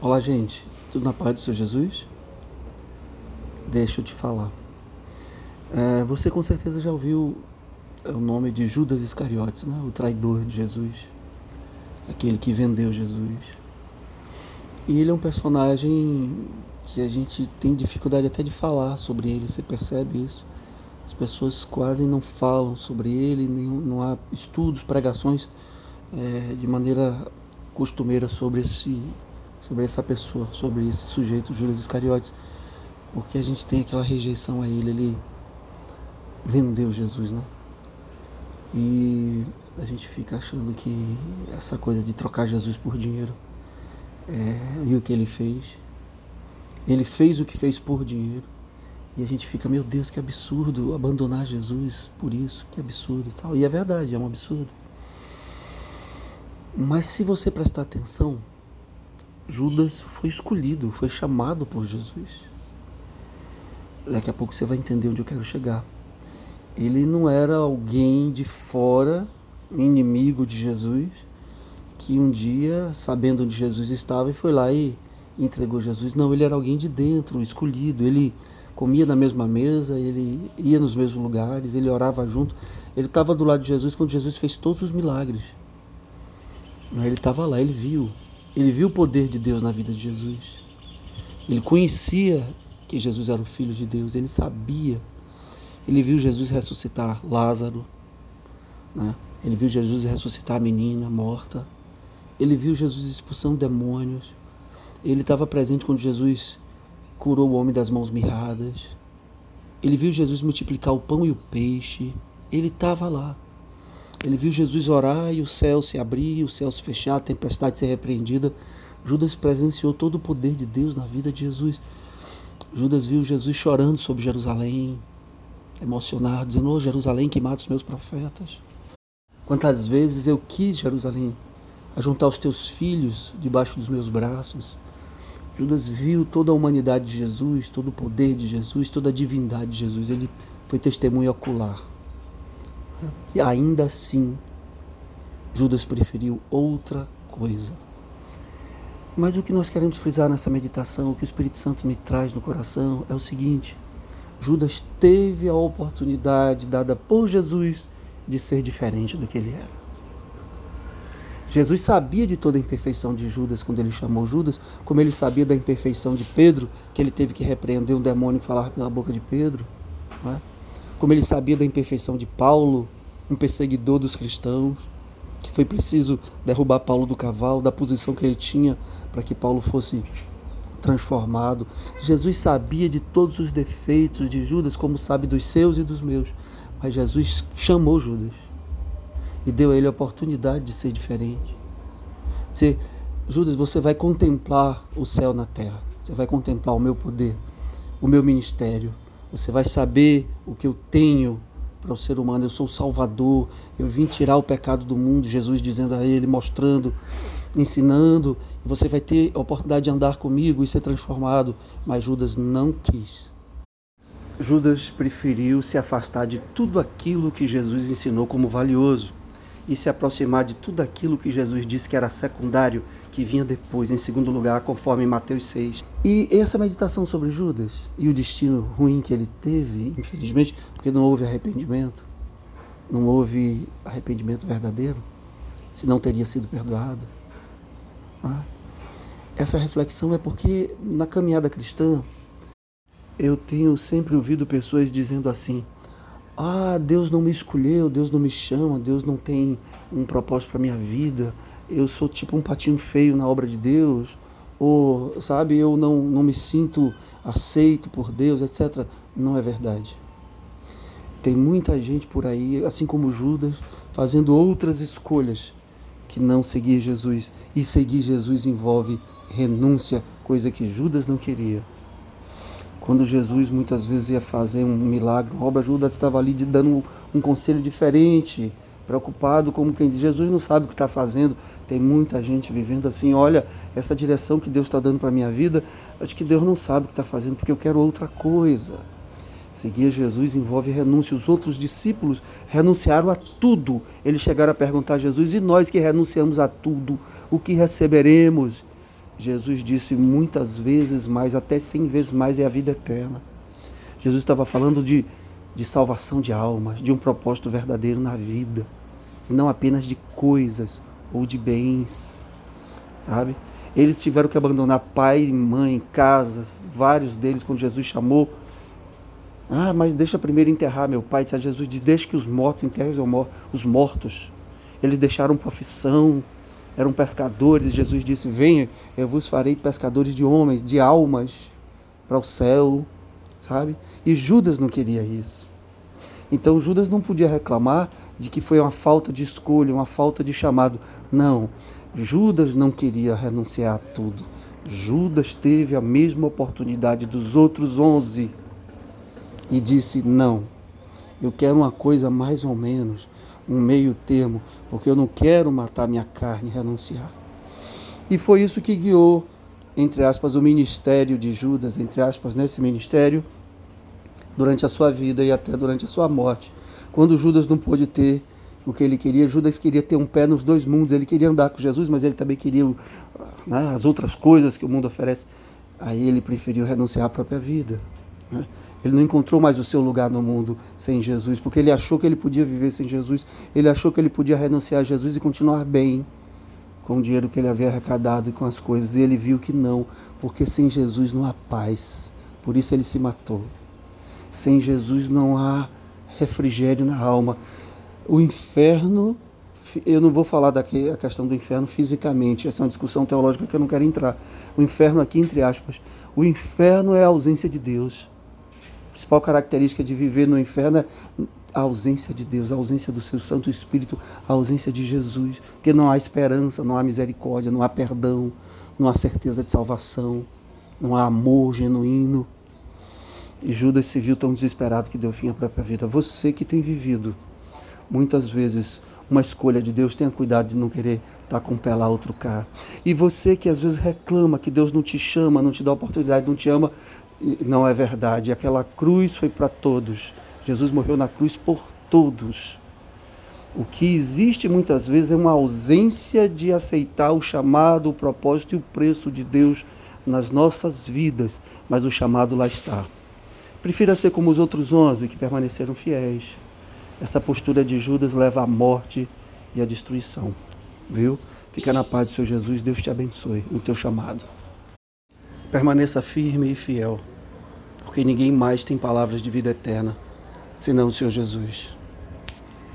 Olá, gente. Tudo na paz do Senhor Jesus? Deixa eu te falar. É, você com certeza já ouviu o nome de Judas Iscariotes, né? O traidor de Jesus. Aquele que vendeu Jesus. E ele é um personagem que a gente tem dificuldade até de falar sobre ele, você percebe isso? As pessoas quase não falam sobre ele, nenhum, não há estudos, pregações é, de maneira costumeira sobre esse sobre essa pessoa, sobre esse sujeito, Judas Iscariotes, porque a gente tem aquela rejeição a ele, ele vendeu Jesus, né? E a gente fica achando que essa coisa de trocar Jesus por dinheiro é, e o que ele fez, ele fez o que fez por dinheiro. E a gente fica, meu Deus, que absurdo abandonar Jesus por isso, que absurdo e tal. E é verdade, é um absurdo. Mas se você prestar atenção, Judas foi escolhido, foi chamado por Jesus. Daqui a pouco você vai entender onde eu quero chegar. Ele não era alguém de fora, inimigo de Jesus, que um dia, sabendo onde Jesus estava, e foi lá e entregou Jesus. Não, ele era alguém de dentro, escolhido. Ele comia na mesma mesa, ele ia nos mesmos lugares, ele orava junto. Ele estava do lado de Jesus quando Jesus fez todos os milagres. Ele estava lá, ele viu. Ele viu o poder de Deus na vida de Jesus. Ele conhecia que Jesus era o Filho de Deus, ele sabia. Ele viu Jesus ressuscitar Lázaro, né? ele viu Jesus ressuscitar a menina morta, ele viu Jesus expulsando demônios, ele estava presente quando Jesus curou o homem das mãos mirradas, ele viu Jesus multiplicar o pão e o peixe, ele estava lá. Ele viu Jesus orar e o céu se abrir, o céu se fechar, a tempestade ser repreendida. Judas presenciou todo o poder de Deus na vida de Jesus. Judas viu Jesus chorando sobre Jerusalém, emocionado, dizendo: oh, Jerusalém, que mata os meus profetas. Quantas vezes eu quis, Jerusalém, ajuntar os teus filhos debaixo dos meus braços. Judas viu toda a humanidade de Jesus, todo o poder de Jesus, toda a divindade de Jesus. Ele foi testemunho ocular. E ainda assim, Judas preferiu outra coisa. Mas o que nós queremos frisar nessa meditação, o que o Espírito Santo me traz no coração, é o seguinte: Judas teve a oportunidade dada por Jesus de ser diferente do que ele era. Jesus sabia de toda a imperfeição de Judas quando ele chamou Judas, como ele sabia da imperfeição de Pedro, que ele teve que repreender um demônio e falar pela boca de Pedro. É? Como ele sabia da imperfeição de Paulo, um perseguidor dos cristãos, que foi preciso derrubar Paulo do cavalo, da posição que ele tinha para que Paulo fosse transformado. Jesus sabia de todos os defeitos de Judas, como sabe dos seus e dos meus. Mas Jesus chamou Judas e deu a ele a oportunidade de ser diferente. Você, Judas, você vai contemplar o céu na terra. Você vai contemplar o meu poder, o meu ministério, você vai saber o que eu tenho para o ser humano. Eu sou o Salvador. Eu vim tirar o pecado do mundo. Jesus dizendo a ele, mostrando, ensinando. E você vai ter a oportunidade de andar comigo e ser transformado. Mas Judas não quis. Judas preferiu se afastar de tudo aquilo que Jesus ensinou como valioso e se aproximar de tudo aquilo que Jesus disse que era secundário, que vinha depois, em segundo lugar, conforme Mateus 6. E essa meditação sobre Judas e o destino ruim que ele teve, infelizmente, porque não houve arrependimento, não houve arrependimento verdadeiro, se não teria sido perdoado. Ah, essa reflexão é porque na caminhada cristã eu tenho sempre ouvido pessoas dizendo assim: ah, Deus não me escolheu, Deus não me chama, Deus não tem um propósito para minha vida, eu sou tipo um patinho feio na obra de Deus, ou, sabe, eu não, não me sinto aceito por Deus, etc. Não é verdade. Tem muita gente por aí, assim como Judas, fazendo outras escolhas que não seguir Jesus. E seguir Jesus envolve renúncia, coisa que Judas não queria. Quando Jesus muitas vezes ia fazer um milagre, uma obra, Judas estava ali dando um, conselho diferente, preocupado, como quem diz: Jesus não sabe o que está fazendo. Tem muita gente vivendo assim: olha, essa direção que Deus está dando para a minha vida, acho que Deus não sabe o que está fazendo, porque eu quero outra coisa. Seguir Jesus envolve renúncia. Os outros discípulos renunciaram a tudo. Eles chegaram a perguntar a Jesus: e nós que renunciamos a tudo, o que receberemos? Jesus disse muitas vezes mais, até cem vezes mais, é a vida eterna. Jesus estava falando de, de salvação de almas, de um propósito verdadeiro na vida, e não apenas de coisas ou de bens, sabe? Eles tiveram que abandonar pai, mãe, casas, vários deles, quando Jesus chamou. Ah, mas deixa primeiro enterrar meu pai. Disse Jesus, deixa que os mortos enterrem os mortos. Eles deixaram profissão, eram pescadores. Jesus disse: Venha, eu vos farei pescadores de homens, de almas, para o céu, sabe? E Judas não queria isso. Então Judas não podia reclamar de que foi uma falta de escolha, uma falta de chamado. Não, Judas não queria renunciar a tudo. Judas teve a mesma oportunidade dos outros onze e disse: Não, eu quero uma coisa mais ou menos, um meio termo, porque eu não quero matar minha carne e renunciar. E foi isso que guiou, entre aspas, o ministério de Judas, entre aspas, nesse ministério, durante a sua vida e até durante a sua morte. Quando Judas não pôde ter o que ele queria, Judas queria ter um pé nos dois mundos, ele queria andar com Jesus, mas ele também queria né, as outras coisas que o mundo oferece. Aí ele preferiu renunciar à própria vida. Né? Ele não encontrou mais o seu lugar no mundo sem Jesus, porque ele achou que ele podia viver sem Jesus, ele achou que ele podia renunciar a Jesus e continuar bem com o dinheiro que ele havia arrecadado e com as coisas. E ele viu que não, porque sem Jesus não há paz. Por isso ele se matou. Sem Jesus não há refrigério na alma. O inferno, eu não vou falar daqui a questão do inferno fisicamente, essa é uma discussão teológica que eu não quero entrar. O inferno aqui entre aspas, o inferno é a ausência de Deus principal característica de viver no inferno é a ausência de Deus, a ausência do seu Santo Espírito, a ausência de Jesus, porque não há esperança, não há misericórdia, não há perdão, não há certeza de salvação, não há amor genuíno. E Judas se viu tão desesperado que deu fim à própria vida. Você que tem vivido muitas vezes uma escolha de Deus, tenha cuidado de não querer estar com o pé lá outro cá. E você que às vezes reclama que Deus não te chama, não te dá oportunidade, não te ama, não é verdade. Aquela cruz foi para todos. Jesus morreu na cruz por todos. O que existe muitas vezes é uma ausência de aceitar o chamado, o propósito e o preço de Deus nas nossas vidas, mas o chamado lá está. Prefira ser como os outros onze que permaneceram fiéis. Essa postura de Judas leva à morte e à destruição. Viu? Fica na paz do seu Jesus, Deus te abençoe no teu chamado. Permaneça firme e fiel, porque ninguém mais tem palavras de vida eterna senão o Senhor Jesus.